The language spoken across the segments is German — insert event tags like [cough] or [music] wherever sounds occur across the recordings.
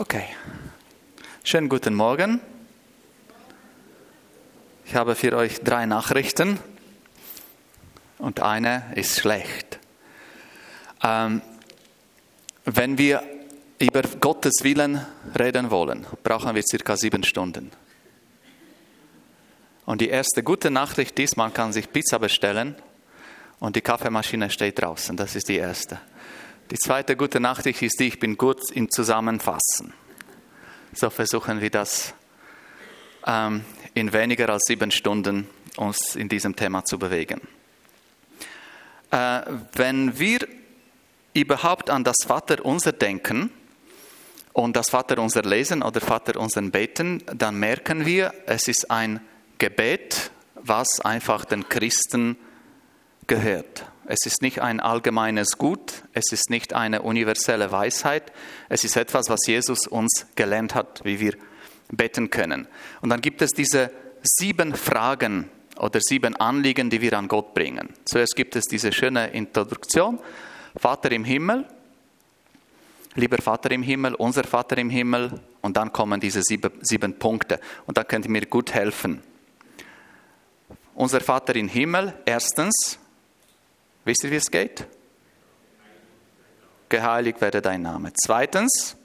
Okay. Schönen guten Morgen. Ich habe für euch drei Nachrichten und eine ist schlecht. Ähm, wenn wir über Gottes Willen reden wollen, brauchen wir circa sieben Stunden. Und die erste gute Nachricht ist, man kann sich Pizza bestellen und die Kaffeemaschine steht draußen. Das ist die erste. Die zweite gute Nachricht ist ich bin gut im Zusammenfassen. So versuchen wir das ähm, in weniger als sieben Stunden uns in diesem Thema zu bewegen. Äh, wenn wir überhaupt an das Vaterunser denken und das Vaterunser lesen oder Vaterunser beten, dann merken wir, es ist ein Gebet, was einfach den Christen gehört. Es ist nicht ein allgemeines Gut, es ist nicht eine universelle Weisheit, es ist etwas, was Jesus uns gelernt hat, wie wir beten können. Und dann gibt es diese sieben Fragen oder sieben Anliegen, die wir an Gott bringen. Zuerst gibt es diese schöne Introduktion, Vater im Himmel, lieber Vater im Himmel, unser Vater im Himmel, und dann kommen diese sieben, sieben Punkte. Und da könnt ihr mir gut helfen. Unser Vater im Himmel, erstens, Wisst ihr, wie es geht? Geheiligt werde dein Name. Zweitens,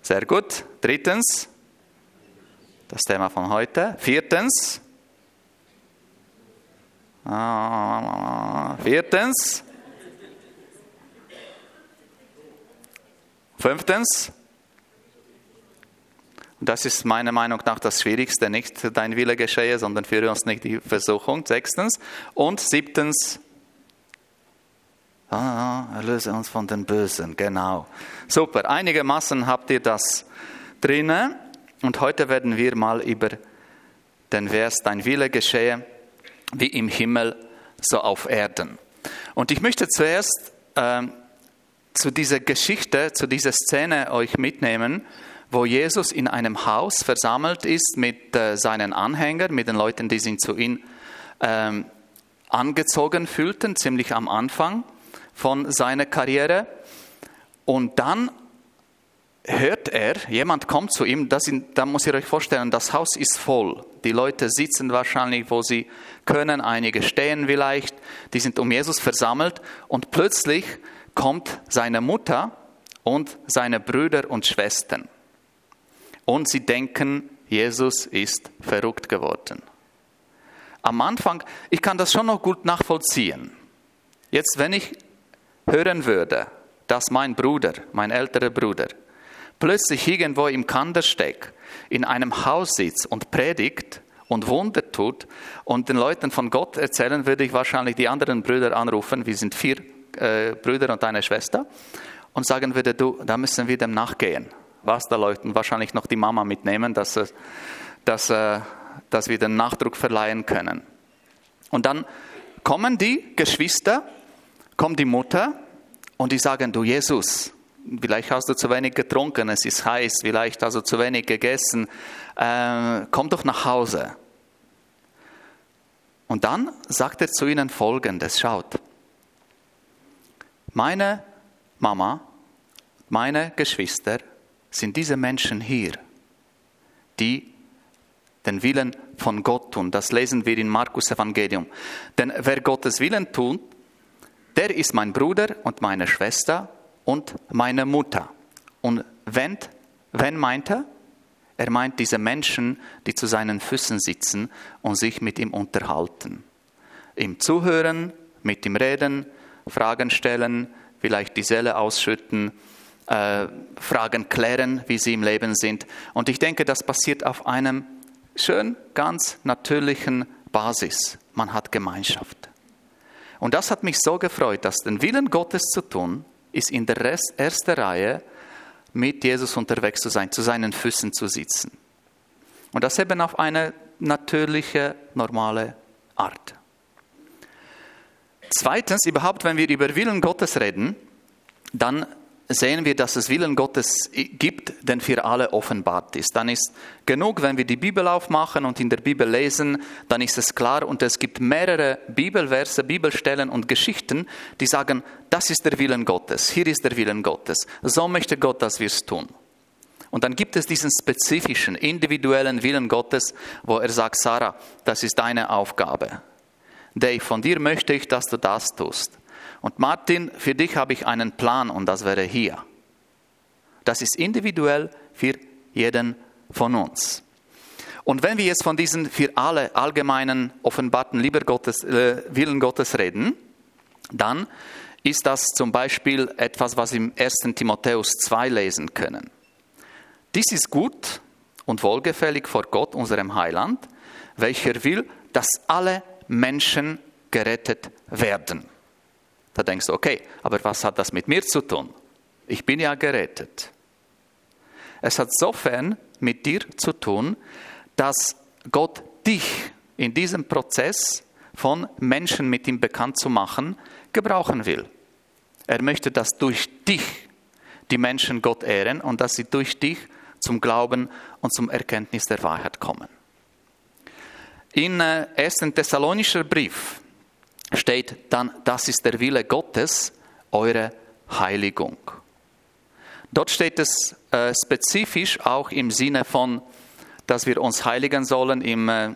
sehr gut. Drittens, das Thema von heute. Viertens, viertens, fünftens, das ist meiner Meinung nach das Schwierigste, nicht dein Wille geschehe, sondern führe uns nicht die Versuchung. Sechstens. Und siebtens, ah, erlöse uns von den Bösen. Genau. Super. Einigermaßen habt ihr das drinnen. Und heute werden wir mal über den Vers, dein Wille geschehe, wie im Himmel, so auf Erden. Und ich möchte zuerst äh, zu dieser Geschichte, zu dieser Szene euch mitnehmen, wo Jesus in einem Haus versammelt ist mit äh, seinen Anhängern, mit den Leuten, die sich zu ihm ähm, angezogen fühlten, ziemlich am Anfang von seiner Karriere. Und dann hört er, jemand kommt zu ihm, das sind, da muss ihr euch vorstellen, das Haus ist voll. Die Leute sitzen wahrscheinlich, wo sie können, einige stehen vielleicht, die sind um Jesus versammelt und plötzlich kommt seine Mutter und seine Brüder und Schwestern und sie denken, Jesus ist verrückt geworden. Am Anfang, ich kann das schon noch gut nachvollziehen. Jetzt, wenn ich hören würde, dass mein Bruder, mein älterer Bruder, plötzlich irgendwo im Kandersteck in einem Haus sitzt und predigt und Wunder tut und den Leuten von Gott erzählen, würde ich wahrscheinlich die anderen Brüder anrufen, wir sind vier äh, Brüder und eine Schwester, und sagen würde, du, da müssen wir dem nachgehen was da wahrscheinlich noch die Mama mitnehmen, dass, dass, äh, dass wir den Nachdruck verleihen können. Und dann kommen die Geschwister, kommt die Mutter und die sagen, du Jesus, vielleicht hast du zu wenig getrunken, es ist heiß, vielleicht hast du zu wenig gegessen, äh, komm doch nach Hause. Und dann sagt er zu ihnen Folgendes, schaut, meine Mama, meine Geschwister sind diese Menschen hier, die den Willen von Gott tun. Das lesen wir in Markus Evangelium. Denn wer Gottes Willen tut, der ist mein Bruder und meine Schwester und meine Mutter. Und wenn, wenn meint er? Er meint diese Menschen, die zu seinen Füßen sitzen und sich mit ihm unterhalten. Ihm zuhören, mit ihm reden, Fragen stellen, vielleicht die Seele ausschütten, äh, Fragen klären, wie sie im Leben sind. Und ich denke, das passiert auf einem schön ganz natürlichen Basis. Man hat Gemeinschaft. Und das hat mich so gefreut, dass den Willen Gottes zu tun, ist in der Rest, ersten Reihe mit Jesus unterwegs zu sein, zu seinen Füßen zu sitzen. Und das eben auf eine natürliche, normale Art. Zweitens, überhaupt, wenn wir über Willen Gottes reden, dann sehen wir, dass es Willen Gottes gibt, der für alle offenbart ist. Dann ist genug, wenn wir die Bibel aufmachen und in der Bibel lesen, dann ist es klar und es gibt mehrere Bibelverse, Bibelstellen und Geschichten, die sagen, das ist der Willen Gottes, hier ist der Willen Gottes, so möchte Gott, dass wir es tun. Und dann gibt es diesen spezifischen, individuellen Willen Gottes, wo er sagt, Sarah, das ist deine Aufgabe. Dave, von dir möchte ich, dass du das tust. Und Martin, für dich habe ich einen Plan und das wäre hier. Das ist individuell für jeden von uns. Und wenn wir jetzt von diesen für alle allgemeinen offenbarten Lieber Gottes, äh, Willen Gottes reden, dann ist das zum Beispiel etwas, was im 1. Timotheus 2 lesen können. Dies ist gut und wohlgefällig vor Gott, unserem Heiland, welcher will, dass alle Menschen gerettet werden. Da denkst du, okay, aber was hat das mit mir zu tun? Ich bin ja gerettet. Es hat sofern mit dir zu tun, dass Gott dich in diesem Prozess von Menschen mit ihm bekannt zu machen, gebrauchen will. Er möchte, dass durch dich die Menschen Gott ehren und dass sie durch dich zum Glauben und zum Erkenntnis der Wahrheit kommen. In 1. Äh, Thessalonischer Brief steht dann, das ist der Wille Gottes, eure Heiligung. Dort steht es äh, spezifisch auch im Sinne von, dass wir uns heiligen sollen, äh,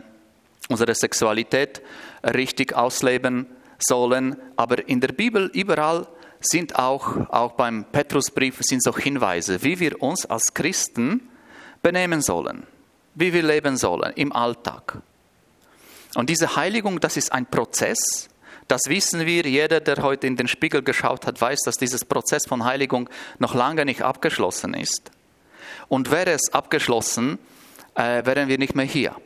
unsere Sexualität richtig ausleben sollen. Aber in der Bibel überall sind auch, auch beim Petrusbrief sind so Hinweise, wie wir uns als Christen benehmen sollen, wie wir leben sollen im Alltag. Und diese Heiligung, das ist ein Prozess, das wissen wir. Jeder, der heute in den Spiegel geschaut hat, weiß, dass dieses Prozess von Heiligung noch lange nicht abgeschlossen ist. Und wäre es abgeschlossen, äh, wären wir nicht mehr hier.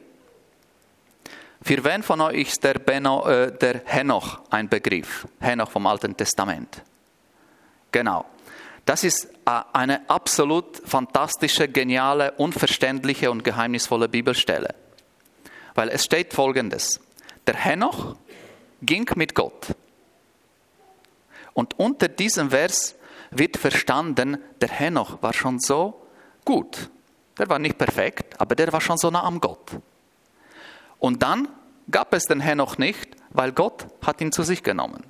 Für wen von euch ist der, Beno, äh, der Henoch ein Begriff? Henoch vom Alten Testament. Genau. Das ist äh, eine absolut fantastische, geniale, unverständliche und geheimnisvolle Bibelstelle. Weil es steht folgendes. Der Henoch ging mit Gott. Und unter diesem Vers wird verstanden, der Henoch war schon so gut. Der war nicht perfekt, aber der war schon so nah am Gott. Und dann gab es den Henoch nicht, weil Gott hat ihn zu sich genommen.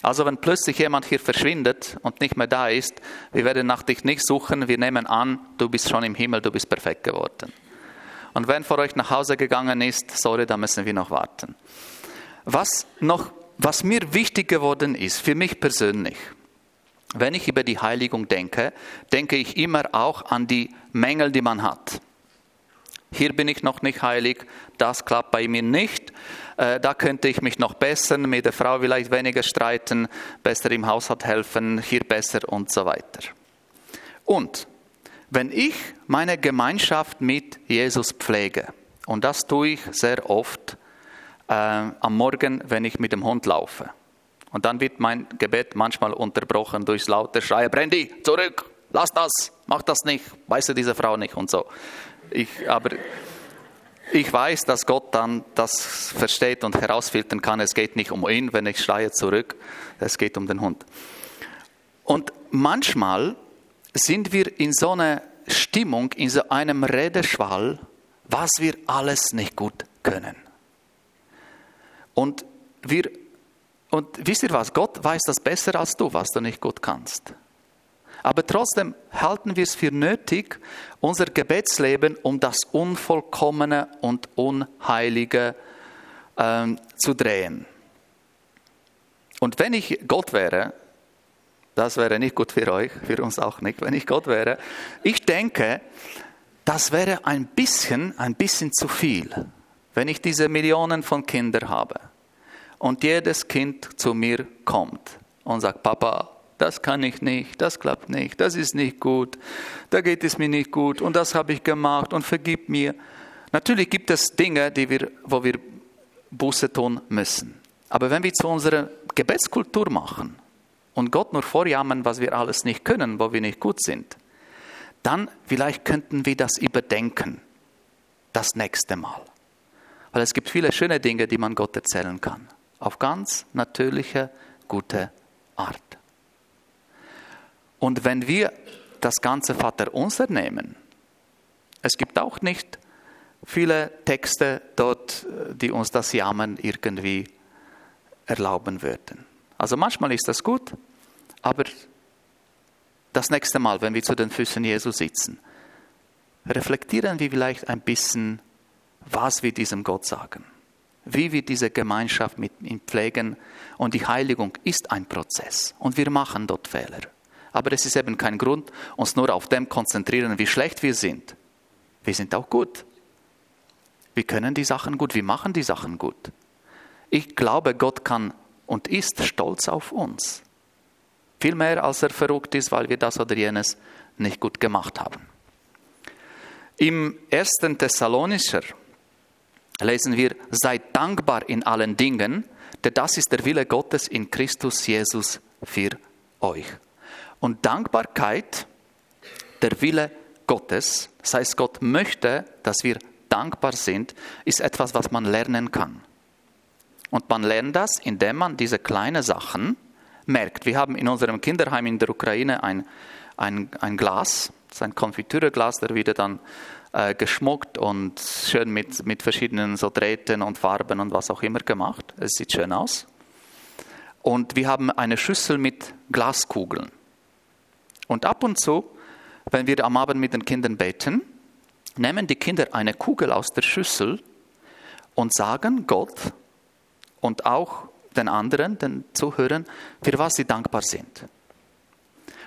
Also wenn plötzlich jemand hier verschwindet und nicht mehr da ist, wir werden nach dich nicht suchen, wir nehmen an, du bist schon im Himmel, du bist perfekt geworden. Und wenn vor euch nach Hause gegangen ist, sorry, da müssen wir noch warten. Was noch, was mir wichtig geworden ist, für mich persönlich, wenn ich über die Heiligung denke, denke ich immer auch an die Mängel, die man hat. Hier bin ich noch nicht heilig, das klappt bei mir nicht. Äh, da könnte ich mich noch bessern, mit der Frau vielleicht weniger streiten, besser im Haushalt helfen, hier besser und so weiter. Und wenn ich meine Gemeinschaft mit Jesus pflege, und das tue ich sehr oft, äh, am Morgen, wenn ich mit dem Hund laufe. Und dann wird mein Gebet manchmal unterbrochen durchs laute Schreien, Brandy, zurück, lass das, mach das nicht, weißt du diese Frau nicht und so. Ich, aber ich weiß, dass Gott dann das versteht und herausfiltern kann. Es geht nicht um ihn, wenn ich schreie zurück, es geht um den Hund. Und manchmal sind wir in so einer Stimmung, in so einem Redeschwall, was wir alles nicht gut können. Und wir, und wisst ihr was? Gott weiß das besser als du, was du nicht gut kannst. Aber trotzdem halten wir es für nötig, unser Gebetsleben um das Unvollkommene und Unheilige ähm, zu drehen. Und wenn ich Gott wäre, das wäre nicht gut für euch, für uns auch nicht, wenn ich Gott wäre, ich denke, das wäre ein bisschen, ein bisschen zu viel wenn ich diese Millionen von Kindern habe und jedes Kind zu mir kommt und sagt, Papa, das kann ich nicht, das klappt nicht, das ist nicht gut, da geht es mir nicht gut und das habe ich gemacht und vergib mir. Natürlich gibt es Dinge, die wir, wo wir Buße tun müssen. Aber wenn wir zu unserer Gebetskultur machen und Gott nur vorjammern, was wir alles nicht können, wo wir nicht gut sind, dann vielleicht könnten wir das überdenken, das nächste Mal. Weil es gibt viele schöne Dinge, die man Gott erzählen kann. Auf ganz natürliche, gute Art. Und wenn wir das ganze Vater unser nehmen, es gibt auch nicht viele Texte dort, die uns das Jammern irgendwie erlauben würden. Also manchmal ist das gut, aber das nächste Mal, wenn wir zu den Füßen Jesu sitzen, reflektieren wir vielleicht ein bisschen, was wir diesem Gott sagen, wie wir diese Gemeinschaft mit ihm pflegen. Und die Heiligung ist ein Prozess und wir machen dort Fehler. Aber es ist eben kein Grund, uns nur auf dem konzentrieren, wie schlecht wir sind. Wir sind auch gut. Wir können die Sachen gut, wir machen die Sachen gut. Ich glaube, Gott kann und ist stolz auf uns. Viel mehr, als er verrückt ist, weil wir das oder jenes nicht gut gemacht haben. Im ersten Thessalonischer lesen wir, seid dankbar in allen Dingen, denn das ist der Wille Gottes in Christus Jesus für euch. Und Dankbarkeit, der Wille Gottes, das heißt, Gott möchte, dass wir dankbar sind, ist etwas, was man lernen kann. Und man lernt das, indem man diese kleinen Sachen merkt. Wir haben in unserem Kinderheim in der Ukraine ein, ein, ein Glas, das ist ein Konfitüreglas, der wieder dann äh, geschmuckt und schön mit, mit verschiedenen so Drähten und Farben und was auch immer gemacht. Es sieht schön aus. Und wir haben eine Schüssel mit Glaskugeln. Und ab und zu, wenn wir am Abend mit den Kindern beten, nehmen die Kinder eine Kugel aus der Schüssel und sagen Gott und auch den anderen, den Zuhörern, für was sie dankbar sind.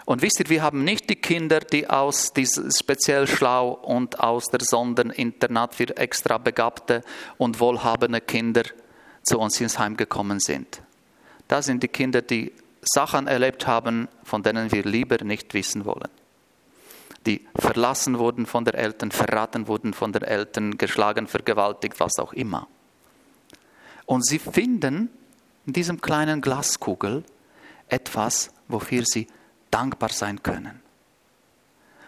Und wisst ihr, wir haben nicht die Kinder, die aus diesem speziell schlau und aus der Sonderinternat für extra begabte und wohlhabende Kinder zu uns ins Heim gekommen sind. Da sind die Kinder, die Sachen erlebt haben, von denen wir lieber nicht wissen wollen. Die verlassen wurden von der Eltern, verraten wurden von den Eltern, geschlagen, vergewaltigt, was auch immer. Und sie finden in diesem kleinen Glaskugel etwas, wofür sie dankbar sein können.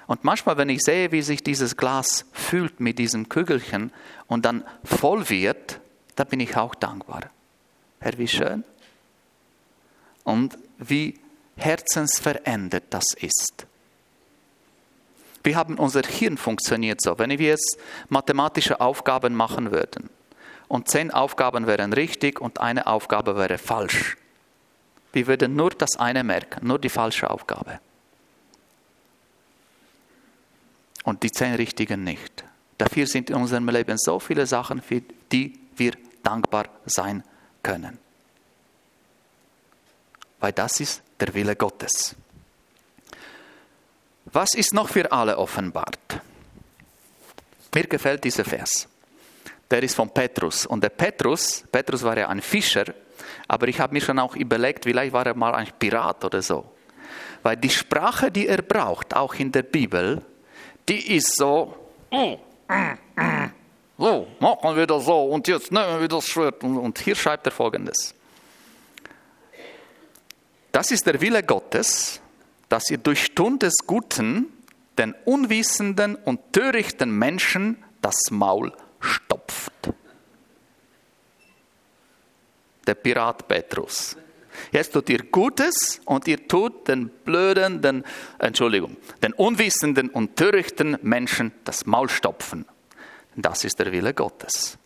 Und manchmal, wenn ich sehe, wie sich dieses Glas fühlt mit diesem Kügelchen und dann voll wird, da bin ich auch dankbar. Herr, wie schön und wie herzensverändert das ist. Wir haben unser Hirn funktioniert so. Wenn wir jetzt mathematische Aufgaben machen würden und zehn Aufgaben wären richtig und eine Aufgabe wäre falsch, wir würden nur das eine merken, nur die falsche Aufgabe. Und die zehn richtigen nicht. Dafür sind in unserem Leben so viele Sachen, für die wir dankbar sein können weil das ist der Wille Gottes. Was ist noch für alle offenbart? Mir gefällt dieser Vers. Der ist von Petrus. Und der Petrus, Petrus war ja ein Fischer, aber ich habe mir schon auch überlegt, vielleicht war er mal ein Pirat oder so. Weil die Sprache, die er braucht, auch in der Bibel, die ist so, so, machen wir das so und jetzt nehmen wir das Schwert. Und hier schreibt er folgendes. Das ist der Wille Gottes, dass ihr durch Tun des Guten den unwissenden und törichten Menschen das Maul stopft. Der Pirat Petrus. Jetzt tut ihr Gutes und ihr tut den blöden, den, Entschuldigung, den unwissenden und törichten Menschen das Maul stopfen. Das ist der Wille Gottes.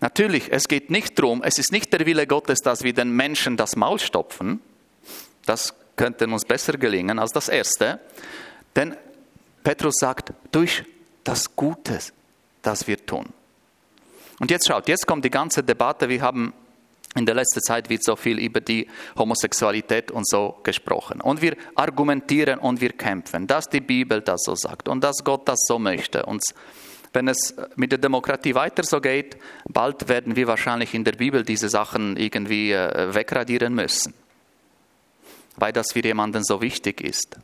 Natürlich, es geht nicht darum, es ist nicht der Wille Gottes, dass wir den Menschen das Maul stopfen. Das könnte uns besser gelingen als das Erste. Denn Petrus sagt, durch das Gute, das wir tun. Und jetzt schaut, jetzt kommt die ganze Debatte. Wir haben in der letzten Zeit wird so viel über die Homosexualität und so gesprochen. Und wir argumentieren und wir kämpfen, dass die Bibel das so sagt und dass Gott das so möchte. Und wenn es mit der Demokratie weiter so geht, bald werden wir wahrscheinlich in der Bibel diese Sachen irgendwie äh, wegradieren müssen, weil das für jemanden so wichtig ist.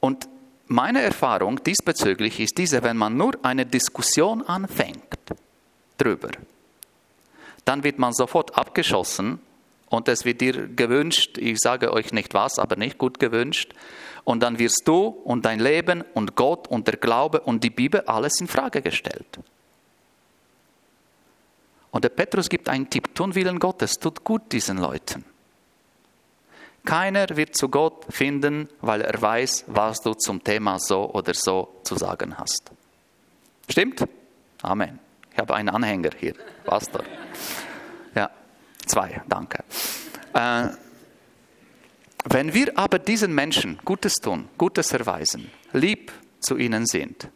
Und meine Erfahrung diesbezüglich ist diese, wenn man nur eine Diskussion anfängt drüber, dann wird man sofort abgeschossen und es wird dir gewünscht, ich sage euch nicht was, aber nicht gut gewünscht, und dann wirst du und dein Leben und Gott und der Glaube und die Bibel alles in Frage gestellt. Und der Petrus gibt einen Tipp, tun Willen Gottes, tut gut diesen Leuten. keiner wird zu Gott finden, weil er weiß, was du zum Thema so oder so zu sagen hast. Stimmt? Amen. Ich habe einen Anhänger hier, Pastor. Ja, zwei, danke. Äh, wenn wir aber diesen Menschen Gutes tun, Gutes erweisen, lieb zu ihnen sind,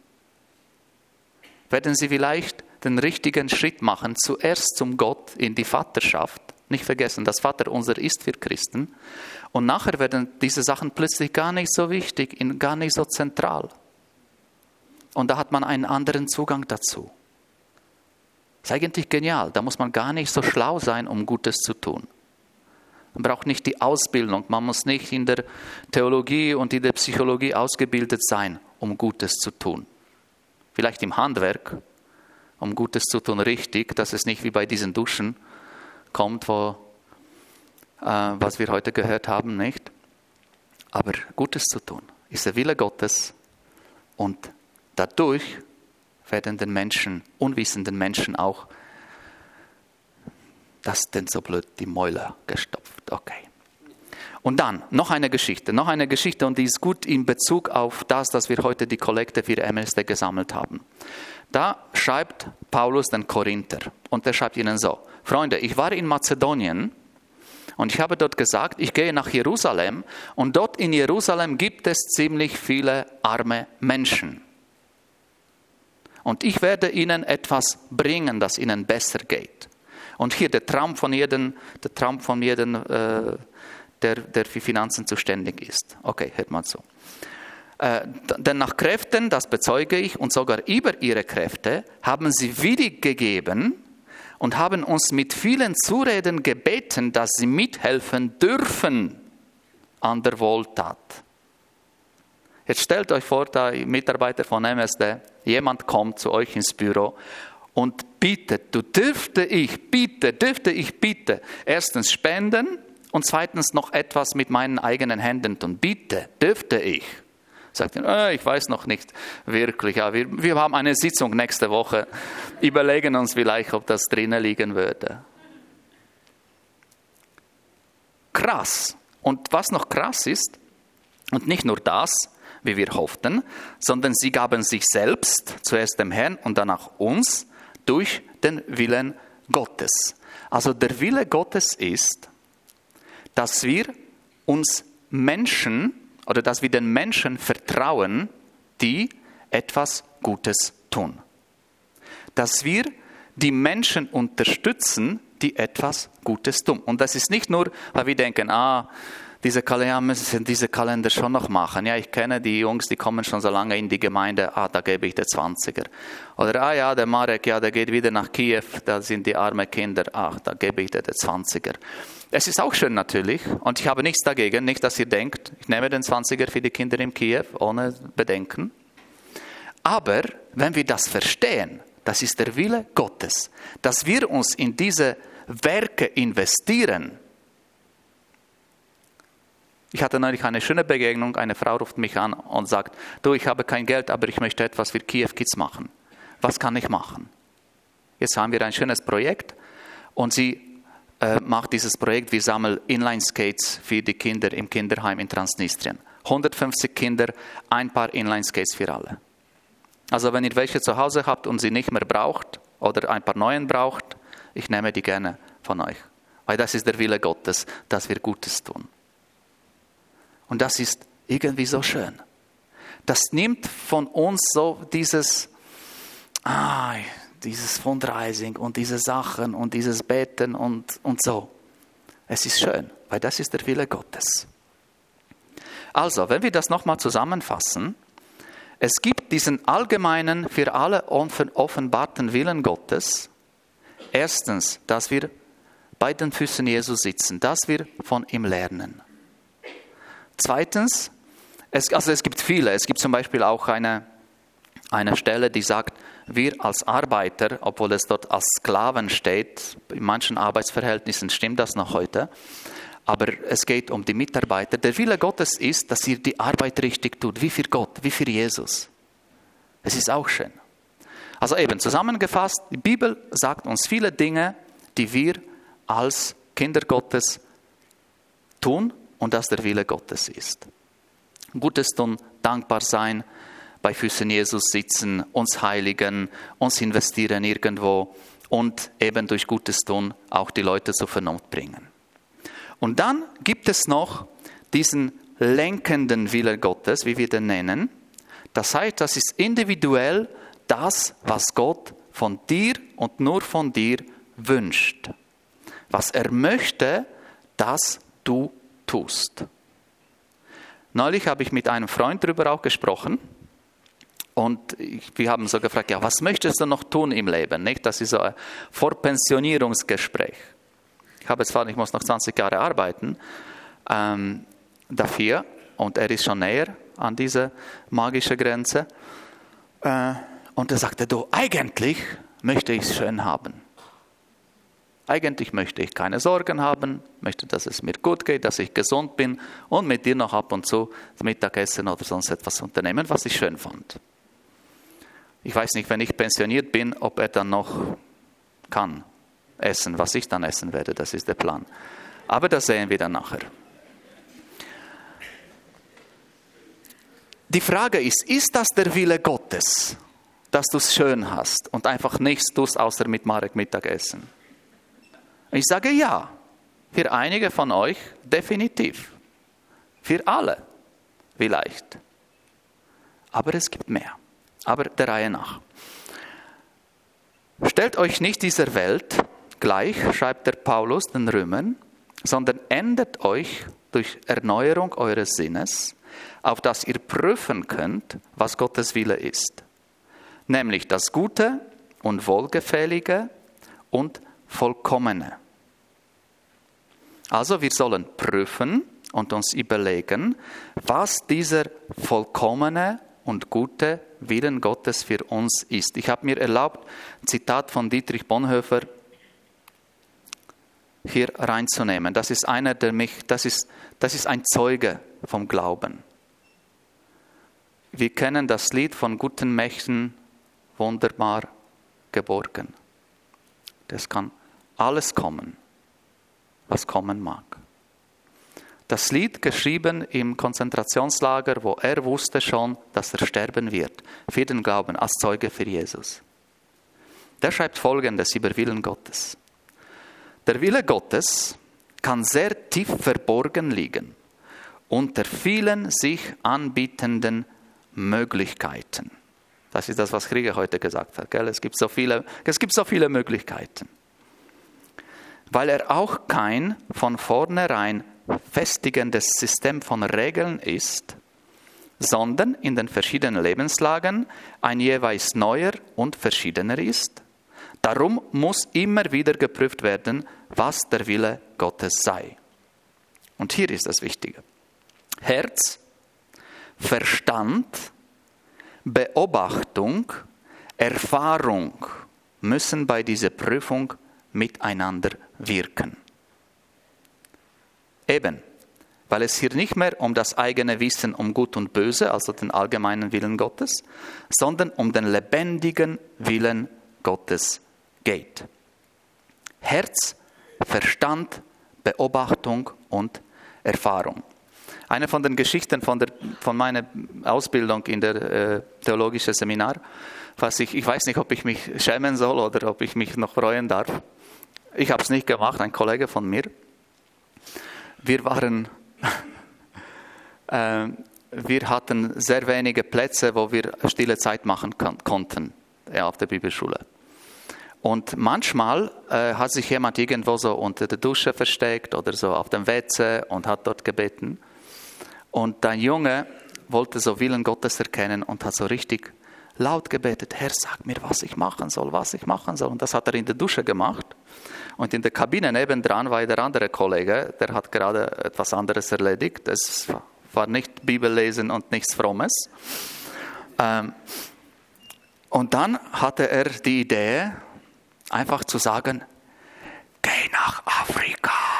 werden sie vielleicht den richtigen Schritt machen, zuerst zum Gott in die Vaterschaft. Nicht vergessen, das Vater unser ist für Christen. Und nachher werden diese Sachen plötzlich gar nicht so wichtig, gar nicht so zentral. Und da hat man einen anderen Zugang dazu. Ist eigentlich genial. Da muss man gar nicht so schlau sein, um Gutes zu tun. Man braucht nicht die Ausbildung, man muss nicht in der Theologie und in der Psychologie ausgebildet sein, um Gutes zu tun. Vielleicht im Handwerk, um Gutes zu tun, richtig, dass es nicht wie bei diesen Duschen kommt, wo, äh, was wir heute gehört haben, nicht? Aber Gutes zu tun ist der Wille Gottes und dadurch werden den Menschen, unwissenden Menschen auch das denn so blöd die Mäuler gestopft. Okay. Und dann noch eine Geschichte, noch eine Geschichte und die ist gut in Bezug auf das, dass wir heute die Kollekte für MSD gesammelt haben. Da schreibt Paulus den Korinther und er schreibt ihnen so, Freunde, ich war in Mazedonien und ich habe dort gesagt, ich gehe nach Jerusalem und dort in Jerusalem gibt es ziemlich viele arme Menschen. Und ich werde ihnen etwas bringen, das ihnen besser geht. Und hier der Traum von jedem, der Traum von jedem äh, der, der für Finanzen zuständig ist. Okay, hört mal zu. Äh, denn nach Kräften, das bezeuge ich, und sogar über ihre Kräfte, haben sie willig gegeben und haben uns mit vielen Zureden gebeten, dass sie mithelfen dürfen an der Wohltat. Jetzt stellt euch vor, da Mitarbeiter von MSD, jemand kommt zu euch ins Büro und bittet, du dürfte ich, bitte, dürfte ich bitte, erstens spenden und zweitens noch etwas mit meinen eigenen Händen tun. Bitte, dürfte ich. Sagt er, äh, ich weiß noch nicht wirklich. Ja, wir, wir haben eine Sitzung nächste Woche. Überlegen uns vielleicht, ob das drinnen liegen würde. Krass. Und was noch krass ist, und nicht nur das, wie wir hofften, sondern sie gaben sich selbst, zuerst dem Herrn und danach uns, durch den Willen Gottes. Also der Wille Gottes ist, dass wir uns Menschen oder dass wir den Menschen vertrauen, die etwas Gutes tun. Dass wir die Menschen unterstützen, die etwas Gutes tun. Und das ist nicht nur, weil wir denken, ah, diese Kalender müssen diese Kalender schon noch machen. Ja, ich kenne die Jungs, die kommen schon so lange in die Gemeinde, ah, da gebe ich der 20er. Oder, ah ja, der Marek, ja, der geht wieder nach Kiew, da sind die armen Kinder, ach, da gebe ich der 20er. Es ist auch schön natürlich und ich habe nichts dagegen, nicht, dass ihr denkt, ich nehme den 20er für die Kinder in Kiew ohne Bedenken. Aber wenn wir das verstehen, das ist der Wille Gottes, dass wir uns in diese Werke investieren, ich hatte neulich eine schöne Begegnung. Eine Frau ruft mich an und sagt, du, ich habe kein Geld, aber ich möchte etwas für Kiew Kids machen. Was kann ich machen? Jetzt haben wir ein schönes Projekt und sie äh, macht dieses Projekt. Wir sammeln Inline-Skates für die Kinder im Kinderheim in Transnistrien. 150 Kinder, ein paar Inline-Skates für alle. Also wenn ihr welche zu Hause habt und sie nicht mehr braucht oder ein paar neuen braucht, ich nehme die gerne von euch. Weil das ist der Wille Gottes, dass wir Gutes tun. Und das ist irgendwie so schön. Das nimmt von uns so dieses, ah, dieses Fundraising und diese Sachen und dieses Beten und, und so. Es ist schön, weil das ist der Wille Gottes. Also, wenn wir das nochmal zusammenfassen, es gibt diesen allgemeinen, für alle offenbarten Willen Gottes. Erstens, dass wir bei den Füßen Jesu sitzen, dass wir von ihm lernen. Zweitens, es, also es gibt viele. Es gibt zum Beispiel auch eine, eine Stelle, die sagt, wir als Arbeiter, obwohl es dort als Sklaven steht, in manchen Arbeitsverhältnissen stimmt das noch heute, aber es geht um die Mitarbeiter. Der Wille Gottes ist, dass ihr die Arbeit richtig tut, wie für Gott, wie für Jesus. Es ist auch schön. Also eben zusammengefasst, die Bibel sagt uns viele Dinge, die wir als Kinder Gottes tun und dass der Wille Gottes ist. Gutes tun, dankbar sein, bei Füßen Jesus sitzen, uns heiligen, uns investieren irgendwo und eben durch Gutes tun auch die Leute zur Vernunft bringen. Und dann gibt es noch diesen lenkenden Wille Gottes, wie wir den nennen. Das heißt, das ist individuell das, was Gott von dir und nur von dir wünscht. Was er möchte, dass du tust. Neulich habe ich mit einem Freund darüber auch gesprochen. Und wir haben so gefragt, ja, was möchtest du noch tun im Leben? Nicht? Das ist so ein Vorpensionierungsgespräch. Ich habe zwar, ich muss noch 20 Jahre arbeiten ähm, dafür und er ist schon näher an diese magische Grenze. Äh, und er sagte, du, eigentlich möchte ich es schön haben. Eigentlich möchte ich keine Sorgen haben, möchte, dass es mir gut geht, dass ich gesund bin und mit dir noch ab und zu Mittagessen oder sonst etwas unternehmen, was ich schön fand. Ich weiß nicht, wenn ich pensioniert bin, ob er dann noch kann essen, was ich dann essen werde. Das ist der Plan. Aber das sehen wir dann nachher. Die Frage ist, ist das der Wille Gottes, dass du es schön hast und einfach nichts tust, außer mit Marek Mittagessen? Ich sage ja. Für einige von euch definitiv. Für alle vielleicht. Aber es gibt mehr. Aber der Reihe nach. Stellt euch nicht dieser Welt gleich, schreibt der Paulus den Römern, sondern ändert euch durch Erneuerung eures Sinnes, auf dass ihr prüfen könnt, was Gottes Wille ist. Nämlich das Gute und Wohlgefällige und Vollkommene. Also wir sollen prüfen und uns überlegen, was dieser vollkommene und gute Willen Gottes für uns ist. Ich habe mir erlaubt, ein Zitat von Dietrich Bonhoeffer hier reinzunehmen. Das ist einer, der mich, das ist, das ist ein Zeuge vom Glauben. Wir kennen das Lied von guten Mächten wunderbar geborgen. Das kann alles kommen was kommen mag. Das Lied geschrieben im Konzentrationslager, wo er wusste schon, dass er sterben wird, für den Glauben als Zeuge für Jesus. Der schreibt folgendes über Willen Gottes. Der Wille Gottes kann sehr tief verborgen liegen unter vielen sich anbietenden Möglichkeiten. Das ist das, was Krieger heute gesagt hat. Gell? Es, gibt so viele, es gibt so viele Möglichkeiten weil er auch kein von vornherein festigendes System von Regeln ist, sondern in den verschiedenen Lebenslagen ein jeweils neuer und verschiedener ist. Darum muss immer wieder geprüft werden, was der Wille Gottes sei. Und hier ist das Wichtige. Herz, Verstand, Beobachtung, Erfahrung müssen bei dieser Prüfung miteinander wirken. Eben, weil es hier nicht mehr um das eigene Wissen um Gut und Böse, also den allgemeinen Willen Gottes, sondern um den lebendigen Willen Gottes geht. Herz, Verstand, Beobachtung und Erfahrung. Eine von den Geschichten von, der, von meiner Ausbildung in der äh, theologischen Seminar, was ich, ich weiß nicht, ob ich mich schämen soll oder ob ich mich noch freuen darf. Ich habe es nicht gemacht, ein Kollege von mir. Wir waren, [laughs] äh, wir hatten sehr wenige Plätze, wo wir stille Zeit machen konnten ja, auf der Bibelschule. Und manchmal äh, hat sich jemand irgendwo so unter der Dusche versteckt oder so auf dem WC und hat dort gebeten. Und ein Junge wollte so Willen Gottes erkennen und hat so richtig laut gebetet, Herr, sag mir, was ich machen soll, was ich machen soll. Und das hat er in der Dusche gemacht. Und in der Kabine nebendran war der andere Kollege, der hat gerade etwas anderes erledigt. Es war nicht Bibellesen und nichts Frommes. Ähm, und dann hatte er die Idee, einfach zu sagen, geh nach Afrika.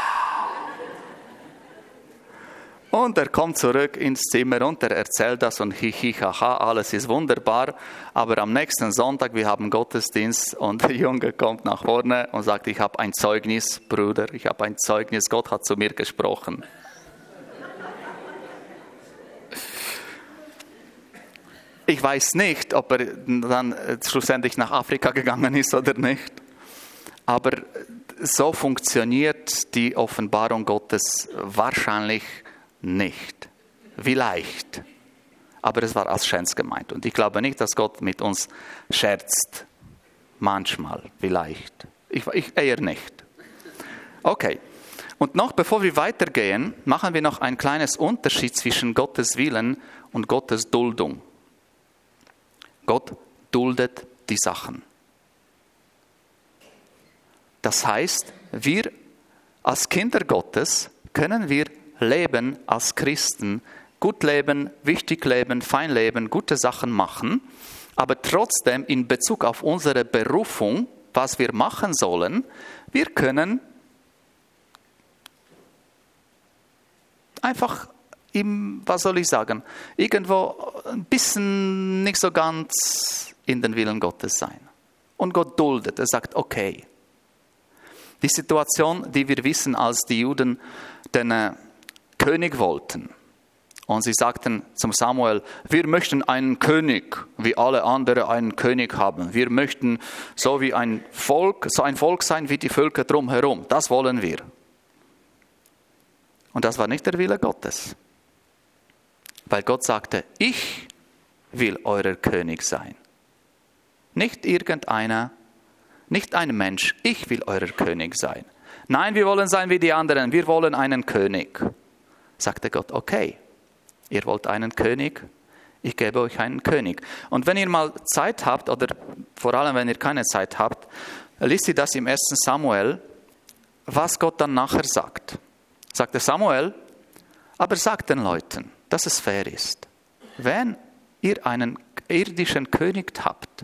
Und er kommt zurück ins Zimmer und er erzählt das und hi, hihi, haha, alles ist wunderbar. Aber am nächsten Sonntag, wir haben Gottesdienst und der Junge kommt nach vorne und sagt, ich habe ein Zeugnis, Bruder, ich habe ein Zeugnis, Gott hat zu mir gesprochen. Ich weiß nicht, ob er dann schlussendlich nach Afrika gegangen ist oder nicht. Aber so funktioniert die Offenbarung Gottes wahrscheinlich nicht. Vielleicht. Aber es war als Scherz gemeint. Und ich glaube nicht, dass Gott mit uns scherzt. Manchmal, vielleicht. Ich, ich eher nicht. Okay. Und noch bevor wir weitergehen, machen wir noch ein kleines Unterschied zwischen Gottes Willen und Gottes Duldung. Gott duldet die Sachen. Das heißt, wir als Kinder Gottes können wir leben als Christen, gut leben, wichtig leben, fein leben, gute Sachen machen, aber trotzdem in Bezug auf unsere Berufung, was wir machen sollen, wir können einfach im, was soll ich sagen, irgendwo ein bisschen nicht so ganz in den Willen Gottes sein. Und Gott duldet, er sagt, okay, die Situation, die wir wissen, als die Juden den äh, König wollten. Und sie sagten zum Samuel, wir möchten einen König, wie alle anderen einen König haben. Wir möchten so wie ein Volk, so ein Volk sein wie die Völker drumherum. Das wollen wir. Und das war nicht der Wille Gottes. Weil Gott sagte, ich will euer König sein. Nicht irgendeiner, nicht ein Mensch, ich will euer König sein. Nein, wir wollen sein wie die anderen, wir wollen einen König. Sagte Gott, okay, ihr wollt einen König, ich gebe euch einen König. Und wenn ihr mal Zeit habt, oder vor allem wenn ihr keine Zeit habt, liest ihr das im 1. Samuel, was Gott dann nachher sagt. Sagte Samuel, aber sagt den Leuten, dass es fair ist. Wenn ihr einen irdischen König habt,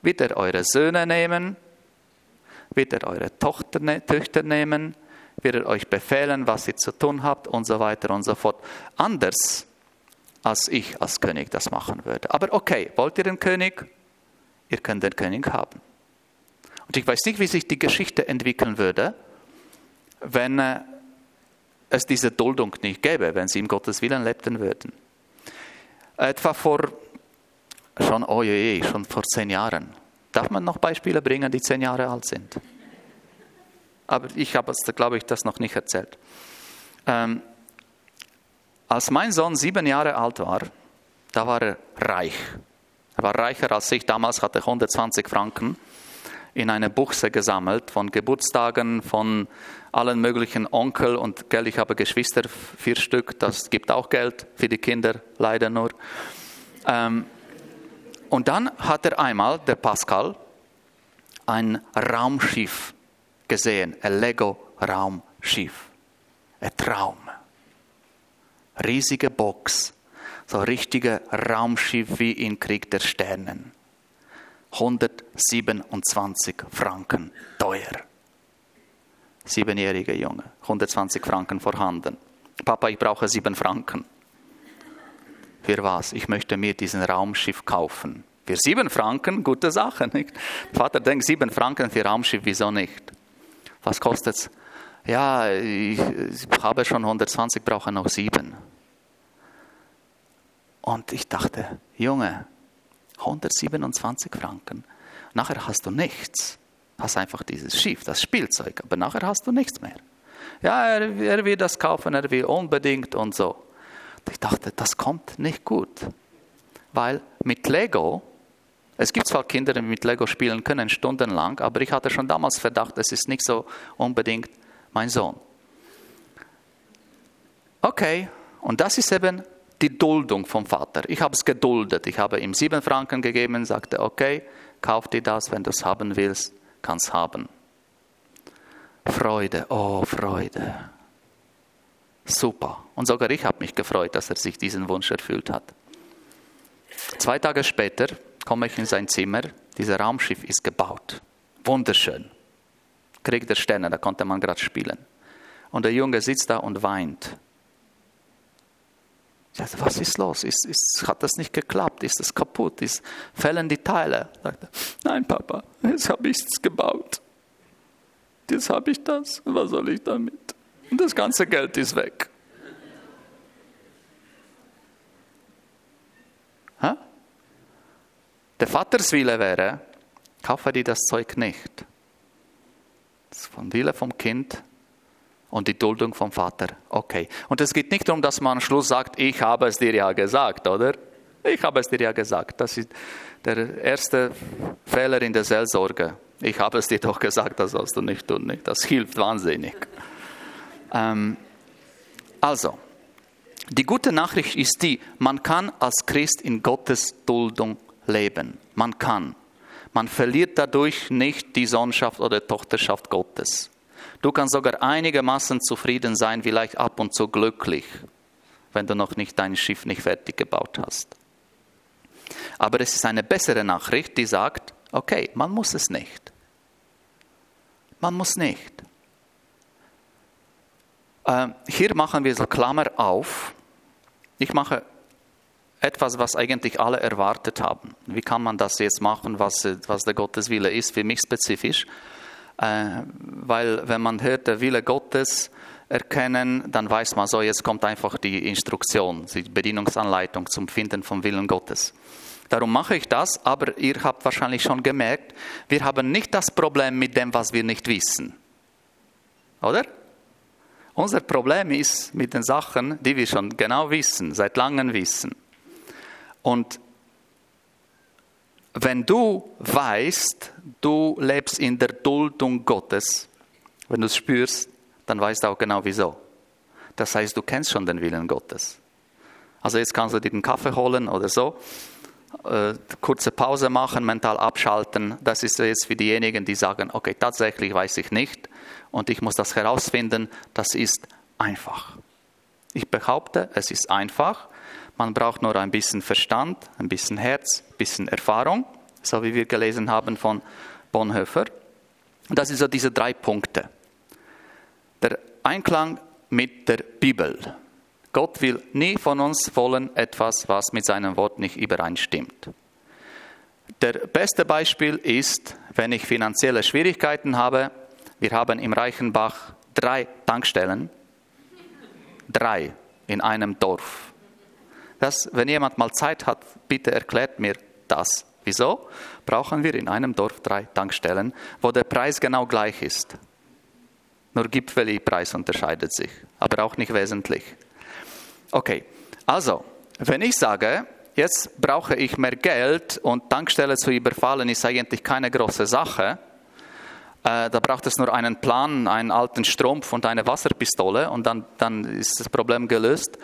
wird er eure Söhne nehmen, wird er eure Tochter, ne-, Töchter nehmen, wird er euch befehlen, was ihr zu tun habt und so weiter und so fort. Anders als ich als König das machen würde. Aber okay, wollt ihr den König? Ihr könnt den König haben. Und ich weiß nicht, wie sich die Geschichte entwickeln würde, wenn äh, es diese Duldung nicht gäbe, wenn sie im Gottes Willen lebten würden. Etwa vor schon, oh je, schon vor zehn Jahren Darf man noch Beispiele bringen, die zehn Jahre alt sind? Aber ich habe, glaube ich, das noch nicht erzählt. Ähm, als mein Sohn sieben Jahre alt war, da war er reich. Er war reicher als ich. Damals hatte ich 120 Franken in eine Buchse gesammelt von Geburtstagen, von allen möglichen Onkel und Geld. Ich habe Geschwister, vier Stück. Das gibt auch Geld für die Kinder, leider nur. Ähm, und dann hat er einmal, der Pascal, ein Raumschiff gesehen, ein Lego-Raumschiff. Ein Traum. Riesige Box, so richtige Raumschiff wie in Krieg der Sternen. 127 Franken teuer. Siebenjähriger Junge, 120 Franken vorhanden. Papa, ich brauche sieben Franken. Für was? Ich möchte mir diesen Raumschiff kaufen. Für sieben Franken, gute Sache, nicht? Vater denkt, sieben Franken für Raumschiff, wieso nicht? Was kostet es? Ja, ich habe schon 120, brauche noch sieben. Und ich dachte, Junge, 127 Franken. Nachher hast du nichts. Hast einfach dieses Schiff, das Spielzeug, aber nachher hast du nichts mehr. Ja, er, er will das kaufen, er will unbedingt und so. Ich dachte, das kommt nicht gut. Weil mit Lego, es gibt zwar Kinder, die mit Lego spielen können, stundenlang, aber ich hatte schon damals Verdacht, es ist nicht so unbedingt mein Sohn. Okay, und das ist eben die Duldung vom Vater. Ich habe es geduldet. Ich habe ihm sieben Franken gegeben, sagte, okay, kauf dir das, wenn du es haben willst, kannst haben. Freude, oh Freude. Super. Und sogar ich habe mich gefreut, dass er sich diesen Wunsch erfüllt hat. Zwei Tage später komme ich in sein Zimmer. Dieses Raumschiff ist gebaut. Wunderschön. Krieg der Sterne, da konnte man gerade spielen. Und der Junge sitzt da und weint. Ich sagte, was ist los? Ist, ist, hat das nicht geklappt? Ist es kaputt? Ist, fällen die Teile? Sagte, nein, Papa, jetzt habe ich es gebaut. Jetzt habe ich das. Was soll ich damit? Und das ganze Geld ist weg. Der Vaterswille wäre, kaufe dir das Zeug nicht. Das ist vom Wille vom Kind und die Duldung vom Vater. Okay. Und es geht nicht darum, dass man am Schluss sagt, ich habe es dir ja gesagt, oder? Ich habe es dir ja gesagt. Das ist der erste Fehler in der Seelsorge. Ich habe es dir doch gesagt, das sollst du nicht tun. Nicht? Das hilft wahnsinnig. Ähm, also, die gute Nachricht ist die, man kann als Christ in Gottes Duldung leben. Man kann. Man verliert dadurch nicht die Sohnschaft oder Tochterschaft Gottes. Du kannst sogar einigermaßen zufrieden sein, vielleicht ab und zu glücklich, wenn du noch nicht dein Schiff nicht fertig gebaut hast. Aber es ist eine bessere Nachricht, die sagt, okay, man muss es nicht. Man muss nicht. Äh, hier machen wir so Klammer auf. Ich mache etwas, was eigentlich alle erwartet haben. Wie kann man das jetzt machen, was, was der Gotteswille ist, für mich spezifisch? Äh, weil wenn man hört, der Wille Gottes erkennen, dann weiß man so, jetzt kommt einfach die Instruktion, die Bedienungsanleitung zum Finden vom Willen Gottes. Darum mache ich das, aber ihr habt wahrscheinlich schon gemerkt, wir haben nicht das Problem mit dem, was wir nicht wissen. Oder? Unser Problem ist mit den Sachen, die wir schon genau wissen, seit langem wissen. Und wenn du weißt, du lebst in der Duldung Gottes, wenn du es spürst, dann weißt du auch genau wieso. Das heißt, du kennst schon den Willen Gottes. Also jetzt kannst du dir den Kaffee holen oder so, äh, kurze Pause machen, mental abschalten. Das ist jetzt für diejenigen, die sagen, okay, tatsächlich weiß ich nicht und ich muss das herausfinden. Das ist einfach. Ich behaupte, es ist einfach man braucht nur ein bisschen Verstand, ein bisschen Herz, ein bisschen Erfahrung, so wie wir gelesen haben von Bonhoeffer. Das sind so diese drei Punkte. Der Einklang mit der Bibel. Gott will nie von uns wollen etwas, was mit seinem Wort nicht übereinstimmt. Der beste Beispiel ist, wenn ich finanzielle Schwierigkeiten habe. Wir haben im Reichenbach drei Tankstellen. Drei in einem Dorf. Das, wenn jemand mal Zeit hat, bitte erklärt mir das. Wieso brauchen wir in einem Dorf drei Tankstellen, wo der Preis genau gleich ist? Nur Gipfeli-Preis unterscheidet sich, aber auch nicht wesentlich. Okay, also, wenn ich sage, jetzt brauche ich mehr Geld und Tankstelle zu überfallen ist eigentlich keine große Sache, äh, da braucht es nur einen Plan, einen alten Strumpf und eine Wasserpistole und dann, dann ist das Problem gelöst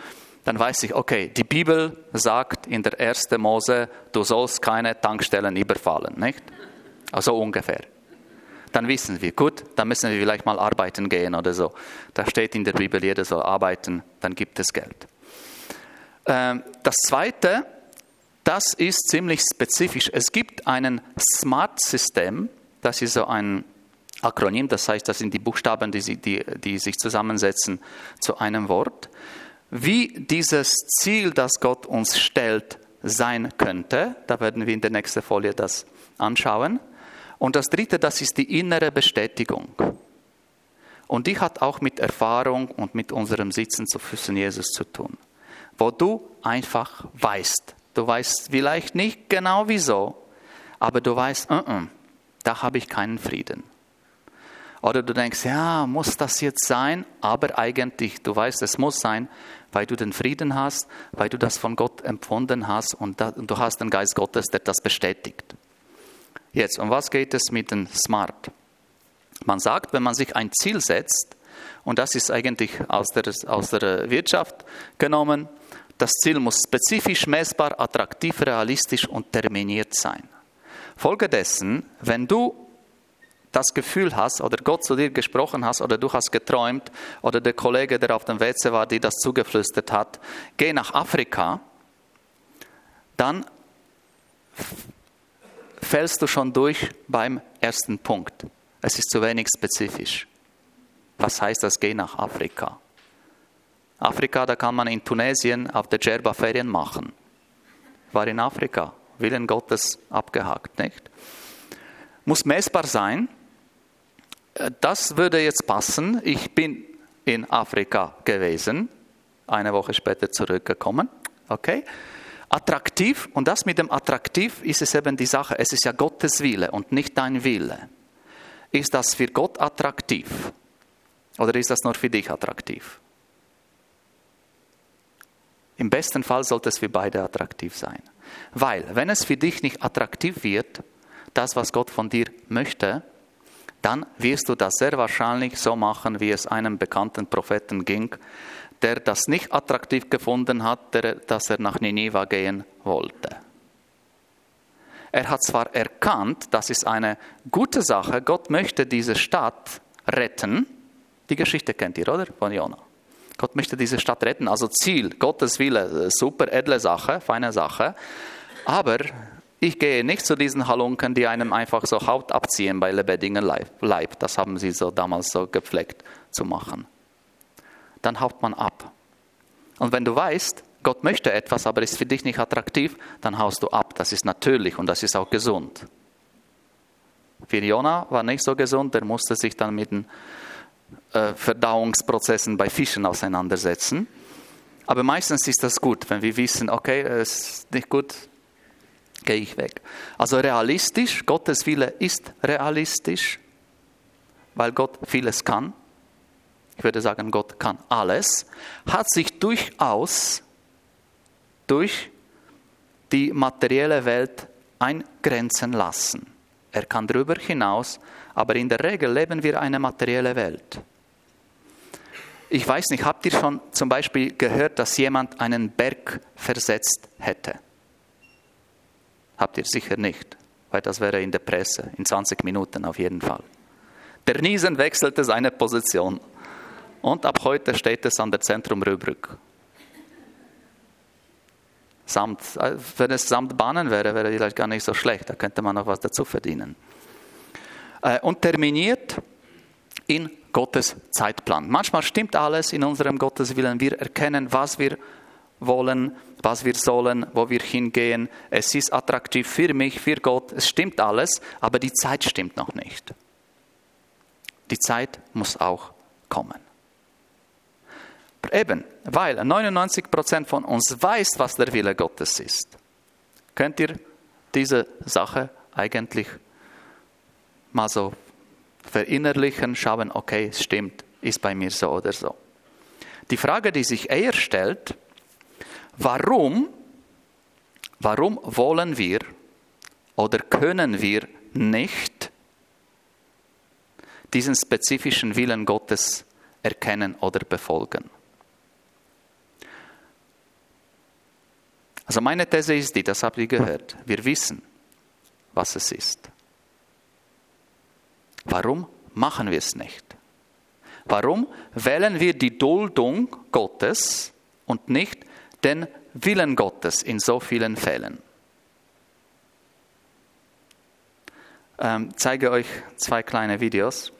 dann weiß ich, okay, die Bibel sagt in der 1. Mose, du sollst keine Tankstellen überfallen, nicht? Also ungefähr. Dann wissen wir, gut, dann müssen wir vielleicht mal arbeiten gehen oder so. Da steht in der Bibel, jeder soll arbeiten, dann gibt es Geld. Ähm, das Zweite, das ist ziemlich spezifisch. Es gibt ein Smart-System, das ist so ein Akronym, das heißt, das sind die Buchstaben, die, die, die sich zusammensetzen zu einem Wort wie dieses Ziel, das Gott uns stellt, sein könnte. Da werden wir in der nächsten Folie das anschauen. Und das Dritte, das ist die innere Bestätigung. Und die hat auch mit Erfahrung und mit unserem Sitzen zu Füßen Jesus zu tun. Wo du einfach weißt, du weißt vielleicht nicht genau wieso, aber du weißt, uh -uh, da habe ich keinen Frieden. Oder du denkst, ja, muss das jetzt sein? Aber eigentlich, du weißt, es muss sein, weil du den Frieden hast, weil du das von Gott empfunden hast und, du hast den Geist Gottes, der das bestätigt. Jetzt, um was geht es mit dem Smart? Man sagt, wenn man sich ein Ziel setzt, und das ist eigentlich aus der, aus der Wirtschaft genommen, das Ziel muss spezifisch, messbar, attraktiv, realistisch und terminiert sein. Folgedessen, wenn du das Gefühl hast oder Gott zu dir gesprochen hast oder du hast geträumt oder der Kollege, der auf dem WC war, dir das zugeflüstert hat, geh nach Afrika, dann fällst du schon durch beim ersten Punkt. Es ist zu wenig spezifisch. Was heißt das, geh nach Afrika? Afrika, da kann man in Tunesien auf der Djerba Ferien machen. War in Afrika, Willen Gottes abgehakt, nicht? Muss messbar sein, das würde jetzt passen. Ich bin in Afrika gewesen, eine Woche später zurückgekommen. Okay? Attraktiv, und das mit dem Attraktiv ist es eben die Sache, es ist ja Gottes Wille und nicht dein Wille. Ist das für Gott attraktiv? Oder ist das nur für dich attraktiv? Im besten Fall sollte es für beide attraktiv sein. Weil, wenn es für dich nicht attraktiv wird, das, was Gott von dir möchte, dann wirst du das sehr wahrscheinlich so machen, wie es einem bekannten Propheten ging, der das nicht attraktiv gefunden hat, der, dass er nach Nineveh gehen wollte. Er hat zwar erkannt, das ist eine gute Sache, Gott möchte diese Stadt retten. Die Geschichte kennt ihr, oder? Von Jonah. Gott möchte diese Stadt retten, also Ziel, Gottes Wille, super edle Sache, feine Sache. Aber ich gehe nicht zu diesen Halunken, die einem einfach so Haut abziehen bei lebendigem Leib. Das haben sie so damals so gepflegt zu machen. Dann haut man ab. Und wenn du weißt, Gott möchte etwas, aber ist für dich nicht attraktiv, dann haust du ab. Das ist natürlich und das ist auch gesund. Für Jona war nicht so gesund, der musste sich dann mit den äh, Verdauungsprozessen bei Fischen auseinandersetzen. Aber meistens ist das gut, wenn wir wissen, okay, es ist nicht gut, gehe ich weg. Also realistisch, Gottes Wille ist realistisch, weil Gott vieles kann. Ich würde sagen, Gott kann alles, hat sich durchaus durch die materielle Welt eingrenzen lassen. Er kann darüber hinaus, aber in der Regel leben wir eine materielle Welt. Ich weiß nicht, habt ihr schon zum Beispiel gehört, dass jemand einen Berg versetzt hätte? Habt ihr sicher nicht, weil das wäre in der Presse, in 20 Minuten auf jeden Fall. Der Niesen wechselte seine Position und ab heute steht es an der Zentrum Röbrück. Samt, äh, wenn es samt Bahnen wäre, wäre vielleicht gar nicht so schlecht, da könnte man noch was dazu verdienen. Äh, und terminiert in Gottes Zeitplan. Manchmal stimmt alles in unserem Gotteswillen. Wir erkennen, was wir wollen, was wir sollen, wo wir hingehen. Es ist attraktiv für mich, für Gott. Es stimmt alles, aber die Zeit stimmt noch nicht. Die Zeit muss auch kommen. Eben, weil 99 von uns weiß, was der Wille Gottes ist. Könnt ihr diese Sache eigentlich mal so verinnerlichen, schauen, okay, es stimmt, ist bei mir so oder so. Die Frage, die sich eher stellt, Warum, warum wollen wir oder können wir nicht diesen spezifischen Willen Gottes erkennen oder befolgen? Also meine These ist die, das habt ihr gehört, wir wissen, was es ist. Warum machen wir es nicht? Warum wählen wir die Duldung Gottes und nicht den Willen Gottes in so vielen Fällen. Ähm, zeige euch zwei kleine Videos.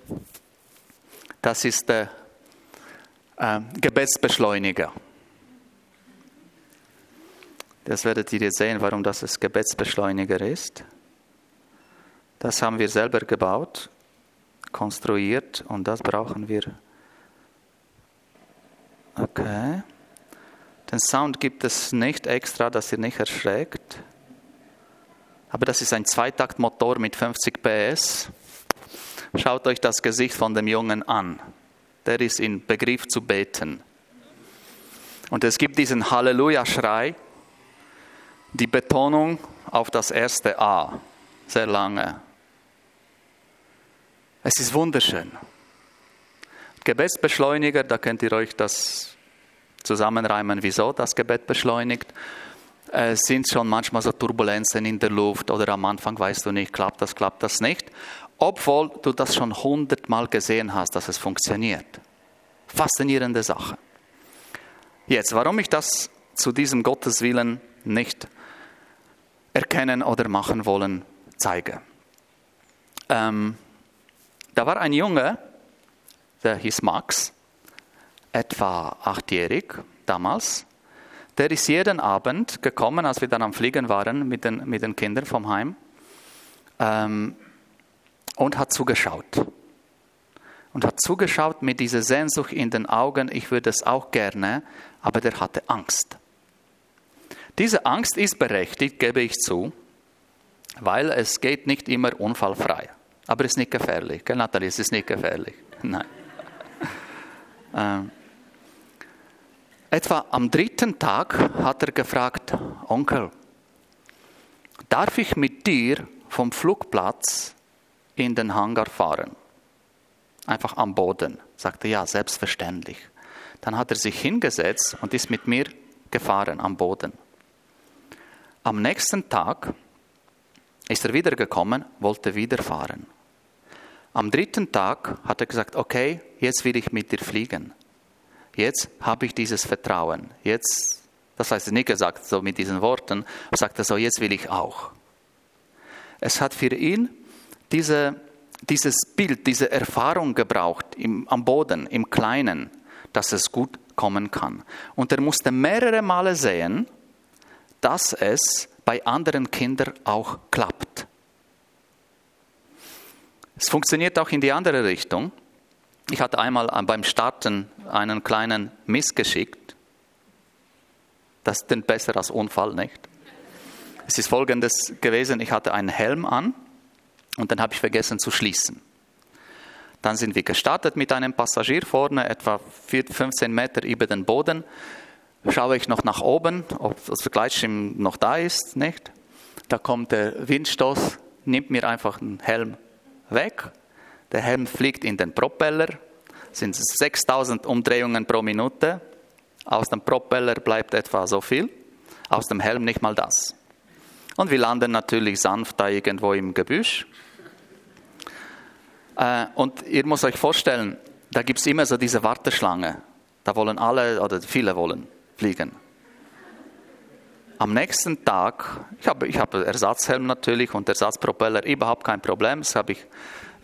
Das ist der äh, Gebetsbeschleuniger. Das werdet ihr jetzt sehen, warum das ein Gebetsbeschleuniger ist. Das haben wir selber gebaut, konstruiert und das brauchen wir. Okay. Den Sound gibt es nicht extra, dass ihr nicht erschreckt. Aber das ist ein Zweitaktmotor mit 50 PS. Schaut euch das Gesicht von dem Jungen an. Der ist in Begriff zu beten. Und es gibt diesen Halleluja-Schrei, die Betonung auf das erste A, sehr lange. Es ist wunderschön. Gebetsbeschleuniger, da könnt ihr euch das zusammenreimen, wieso das Gebet beschleunigt. Es sind schon manchmal so Turbulenzen in der Luft oder am Anfang weißt du nicht, klappt das, klappt das nicht, obwohl du das schon hundertmal gesehen hast, dass es funktioniert. Faszinierende Sache. Jetzt, warum ich das zu diesem Gotteswillen nicht erkennen oder machen wollen, zeige. Ähm, da war ein Junge, der hieß Max, etwa achtjährig damals. Der ist jeden Abend gekommen, als wir dann am Fliegen waren mit den, mit den Kindern vom Heim, ähm, und hat zugeschaut. Und hat zugeschaut mit dieser Sehnsucht in den Augen, ich würde es auch gerne, aber der hatte Angst. Diese Angst ist berechtigt, gebe ich zu, weil es geht nicht immer unfallfrei. Aber es ist nicht gefährlich. Gell, Nathalie? Es ist nicht gefährlich. Nein. [laughs] ähm, etwa am dritten Tag hat er gefragt, Onkel, darf ich mit dir vom Flugplatz in den Hangar fahren? Einfach am Boden. Sagte ja, selbstverständlich. Dann hat er sich hingesetzt und ist mit mir gefahren am Boden. Am nächsten Tag ist er wiedergekommen, wollte wieder fahren. Am dritten Tag hat er gesagt, okay, jetzt will ich mit dir fliegen. Jetzt habe ich dieses Vertrauen. Jetzt, das heißt nicht gesagt so mit diesen Worten, er sagte so, jetzt will ich auch. Es hat für ihn diese, dieses Bild, diese Erfahrung gebraucht im, am Boden, im Kleinen, dass es gut kommen kann. Und er musste mehrere Male sehen, dass es bei anderen Kindern auch klappt. Es funktioniert auch in die andere Richtung. Ich hatte einmal beim Starten einen kleinen Miss geschickt. Das ist besser als Unfall, nicht? Es ist folgendes gewesen: Ich hatte einen Helm an und dann habe ich vergessen zu schließen. Dann sind wir gestartet mit einem Passagier vorne, etwa 15 Meter über den Boden. Schaue ich noch nach oben, ob das Gleitschirm noch da ist, nicht? Da kommt der Windstoß, nimmt mir einfach den Helm weg. Der Helm fliegt in den Propeller, sind 6000 Umdrehungen pro Minute. Aus dem Propeller bleibt etwa so viel, aus dem Helm nicht mal das. Und wir landen natürlich sanft da irgendwo im Gebüsch. Äh, und ihr müsst euch vorstellen, da gibt es immer so diese Warteschlange. Da wollen alle oder viele wollen fliegen. Am nächsten Tag, ich habe, ich habe Ersatzhelm natürlich und Ersatzpropeller, überhaupt kein Problem, das habe ich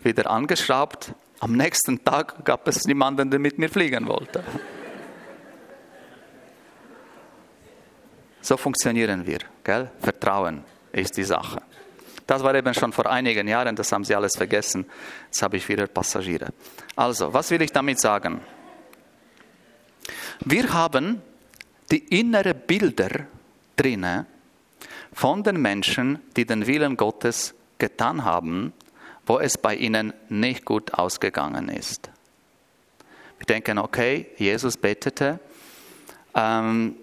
wieder angeschraubt. Am nächsten Tag gab es niemanden, der mit mir fliegen wollte. So funktionieren wir. Gell? Vertrauen ist die Sache. Das war eben schon vor einigen Jahren, das haben Sie alles vergessen. Jetzt habe ich wieder Passagiere. Also, was will ich damit sagen? Wir haben die innere Bilder drinne von den Menschen, die den Willen Gottes getan haben, wo es bei ihnen nicht gut ausgegangen ist. Wir denken, okay, Jesus betete, ähm,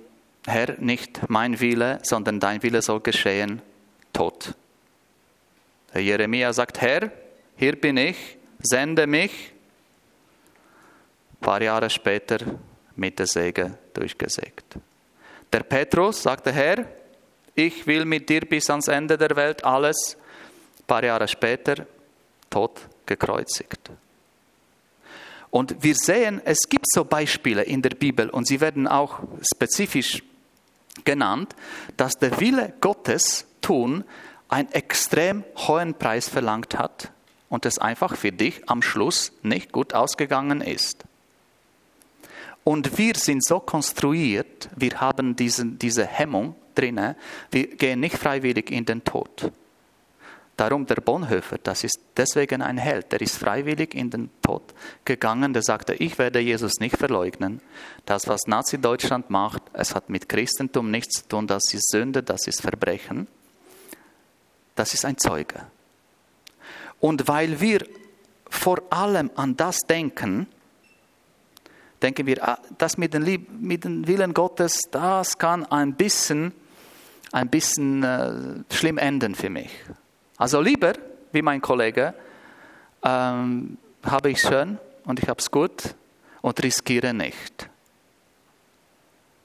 Herr, nicht mein Wille, sondern dein Wille soll geschehen, tot. Der Jeremia sagt, Herr, hier bin ich, sende mich. Ein paar Jahre später mit der Säge durchgesägt. Der Petrus sagte, Herr, ich will mit dir bis ans Ende der Welt alles. Ein paar Jahre später tot gekreuzigt. Und wir sehen, es gibt so Beispiele in der Bibel und sie werden auch spezifisch genannt, dass der Wille Gottes tun einen extrem hohen Preis verlangt hat und es einfach für dich am Schluss nicht gut ausgegangen ist. Und wir sind so konstruiert, wir haben diesen, diese Hemmung drin, wir gehen nicht freiwillig in den Tod. Darum der Bonhoeffer, das ist deswegen ein Held, der ist freiwillig in den Tod gegangen, der sagte, ich werde Jesus nicht verleugnen. Das, was Nazi-Deutschland macht, es hat mit Christentum nichts zu tun, das ist Sünde, das ist Verbrechen das ist ein Zeuge. Und weil wir vor allem an das denken, denken wir, ah, das mit dem, mit dem Willen Gottes, das kann ein bisschen, ein bisschen äh, schlimm enden für mich. Also lieber, wie mein Kollege, ähm, habe ich schön und ich habe es gut und riskiere nicht.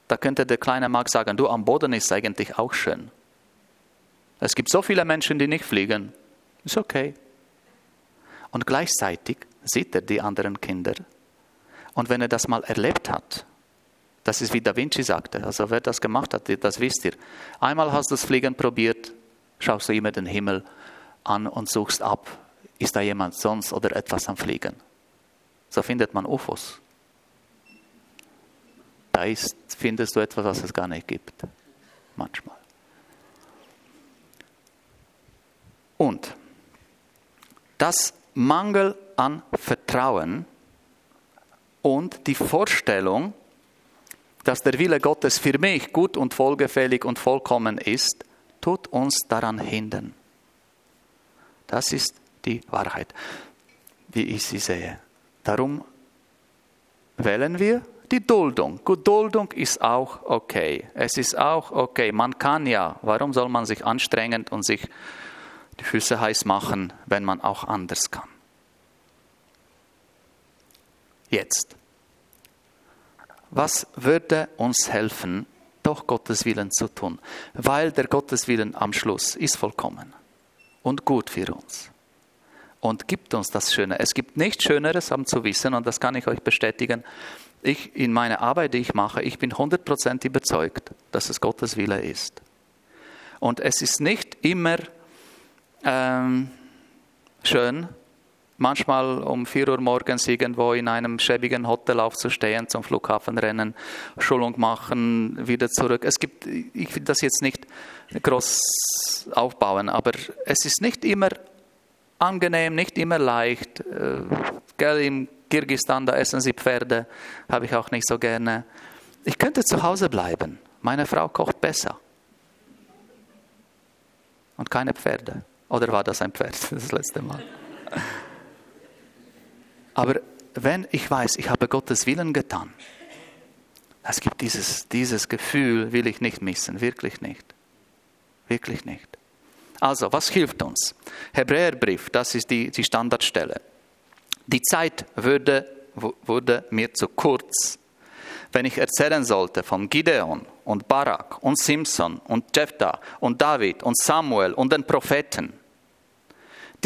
Da könnte der kleine Mark sagen, du am Boden ist eigentlich auch schön. Es gibt so viele Menschen, die nicht fliegen. Ist okay. Und gleichzeitig sieht er die anderen Kinder. Und wenn er das mal erlebt hat, das ist wie Da Vinci sagte, also wer das gemacht hat, das wisst ihr. Einmal hast du das Fliegen probiert, schaust du immer den Himmel an und suchst ab, ist da jemand sonst oder etwas am Fliegen. So findet man UFOs. Da ist, findest du etwas, was es gar nicht gibt. Manchmal. Und das Mangel an Vertrauen und die Vorstellung, dass der Wille Gottes für mich gut und vollgefällig und vollkommen ist, tut uns daran hindern. Das ist die Wahrheit, wie ich sie sehe. Darum wählen wir die Duldung. Gut, Duldung ist auch okay. Es ist auch okay. Man kann ja. Warum soll man sich anstrengen und sich die Füße heiß machen, wenn man auch anders kann? Jetzt. Was würde uns helfen, doch Gottes Willen zu tun? Weil der Gottes Willen am Schluss ist vollkommen und gut für uns und gibt uns das Schöne. Es gibt nichts Schöneres, um zu wissen, und das kann ich euch bestätigen. Ich in meiner Arbeit, die ich mache, ich bin 100% überzeugt, dass es Gottes Wille ist. Und es ist nicht immer ähm, schön, manchmal um 4 Uhr morgens irgendwo in einem schäbigen Hotel aufzustehen, zum Flughafen rennen, Schulung machen, wieder zurück. Es gibt, ich will das jetzt nicht groß aufbauen, aber es ist nicht immer angenehm, nicht immer leicht. Äh, gell, Im Kirgistan, da essen sie Pferde, habe ich auch nicht so gerne. Ich könnte zu Hause bleiben. Meine Frau kocht besser. Und keine Pferde. Oder war das ein Pferd [laughs] das letzte Mal? Aber wenn ich weiß, ich habe Gottes Willen getan, es gibt dieses, dieses Gefühl, will ich nicht missen, wirklich nicht. Wirklich nicht. Also, was hilft uns? Hebräerbrief, das ist die, die Standardstelle. Die Zeit würde, wurde mir zu kurz, wenn ich erzählen sollte von Gideon und Barak und Simson und Jephthah und David und Samuel und den Propheten.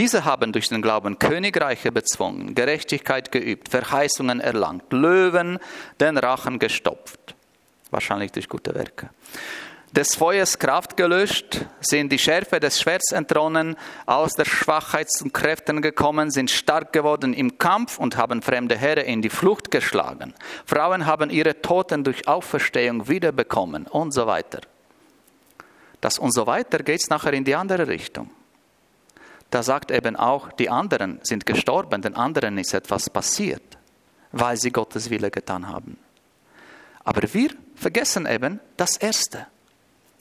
Diese haben durch den Glauben Königreiche bezwungen, Gerechtigkeit geübt, Verheißungen erlangt, Löwen den Rachen gestopft, wahrscheinlich durch gute Werke des Feuers Kraft gelöscht, sind die Schärfe des Schwerts entronnen, aus der Schwachheit zu Kräften gekommen, sind stark geworden im Kampf und haben fremde Heere in die Flucht geschlagen. Frauen haben ihre Toten durch Auferstehung wiederbekommen und so weiter. Das und so weiter geht es nachher in die andere Richtung. Da sagt eben auch, die anderen sind gestorben, den anderen ist etwas passiert, weil sie Gottes Wille getan haben. Aber wir vergessen eben das Erste.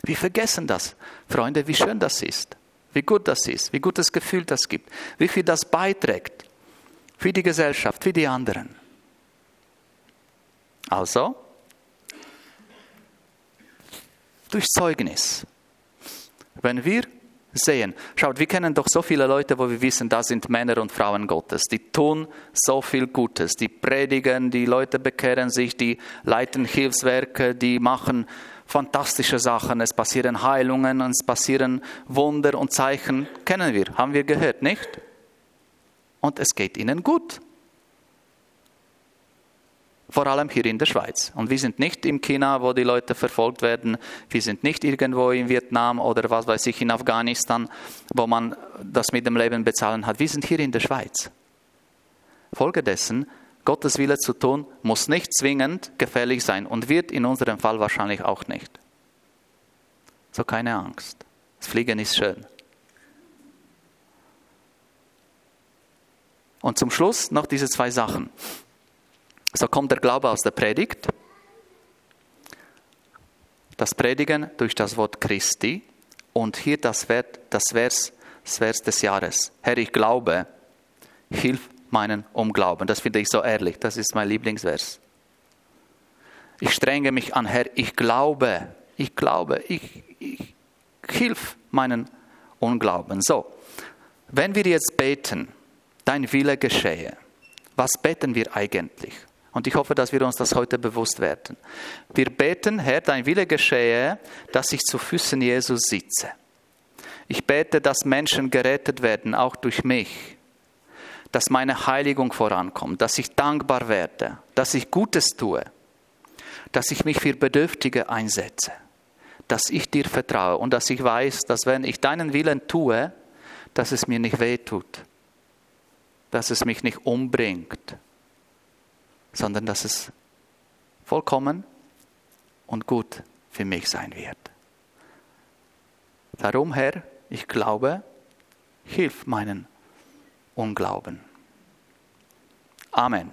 Wir vergessen das. Freunde, wie schön das ist, wie gut das ist, wie gutes Gefühl das gibt, wie viel das beiträgt für die Gesellschaft, für die anderen. Also, durch Zeugnis. Wenn wir sehen, schaut, wir kennen doch so viele Leute, wo wir wissen, da sind Männer und Frauen Gottes, die tun so viel Gutes, die predigen, die Leute bekehren sich, die leiten Hilfswerke, die machen fantastische Sachen. Es passieren Heilungen, es passieren Wunder und Zeichen. Kennen wir, haben wir gehört, nicht? Und es geht ihnen gut. Vor allem hier in der Schweiz. Und wir sind nicht im China, wo die Leute verfolgt werden. Wir sind nicht irgendwo in Vietnam oder was weiß ich, in Afghanistan, wo man das mit dem Leben bezahlen hat. Wir sind hier in der Schweiz. Folge dessen Gottes Wille zu tun, muss nicht zwingend gefährlich sein und wird in unserem Fall wahrscheinlich auch nicht. So keine Angst. Das Fliegen ist schön. Und zum Schluss noch diese zwei Sachen. So kommt der Glaube aus der Predigt, das Predigen durch das Wort Christi und hier das, Vers, das Vers, das Vers des Jahres. Herr, ich glaube, hilf meinen Unglauben. Das finde ich so ehrlich. Das ist mein Lieblingsvers. Ich strenge mich an, Herr, ich glaube, ich glaube, ich, ich hilf meinen Unglauben. So, wenn wir jetzt beten, dein Wille geschehe, was beten wir eigentlich? Und ich hoffe, dass wir uns das heute bewusst werden. Wir beten, Herr, dein Wille geschehe, dass ich zu Füßen Jesus sitze. Ich bete, dass Menschen gerettet werden, auch durch mich dass meine Heiligung vorankommt, dass ich dankbar werde, dass ich Gutes tue, dass ich mich für Bedürftige einsetze, dass ich dir vertraue und dass ich weiß, dass wenn ich deinen Willen tue, dass es mir nicht wehtut, dass es mich nicht umbringt, sondern dass es vollkommen und gut für mich sein wird. Darum, Herr, ich glaube, hilf meinen Unglauben. Amen.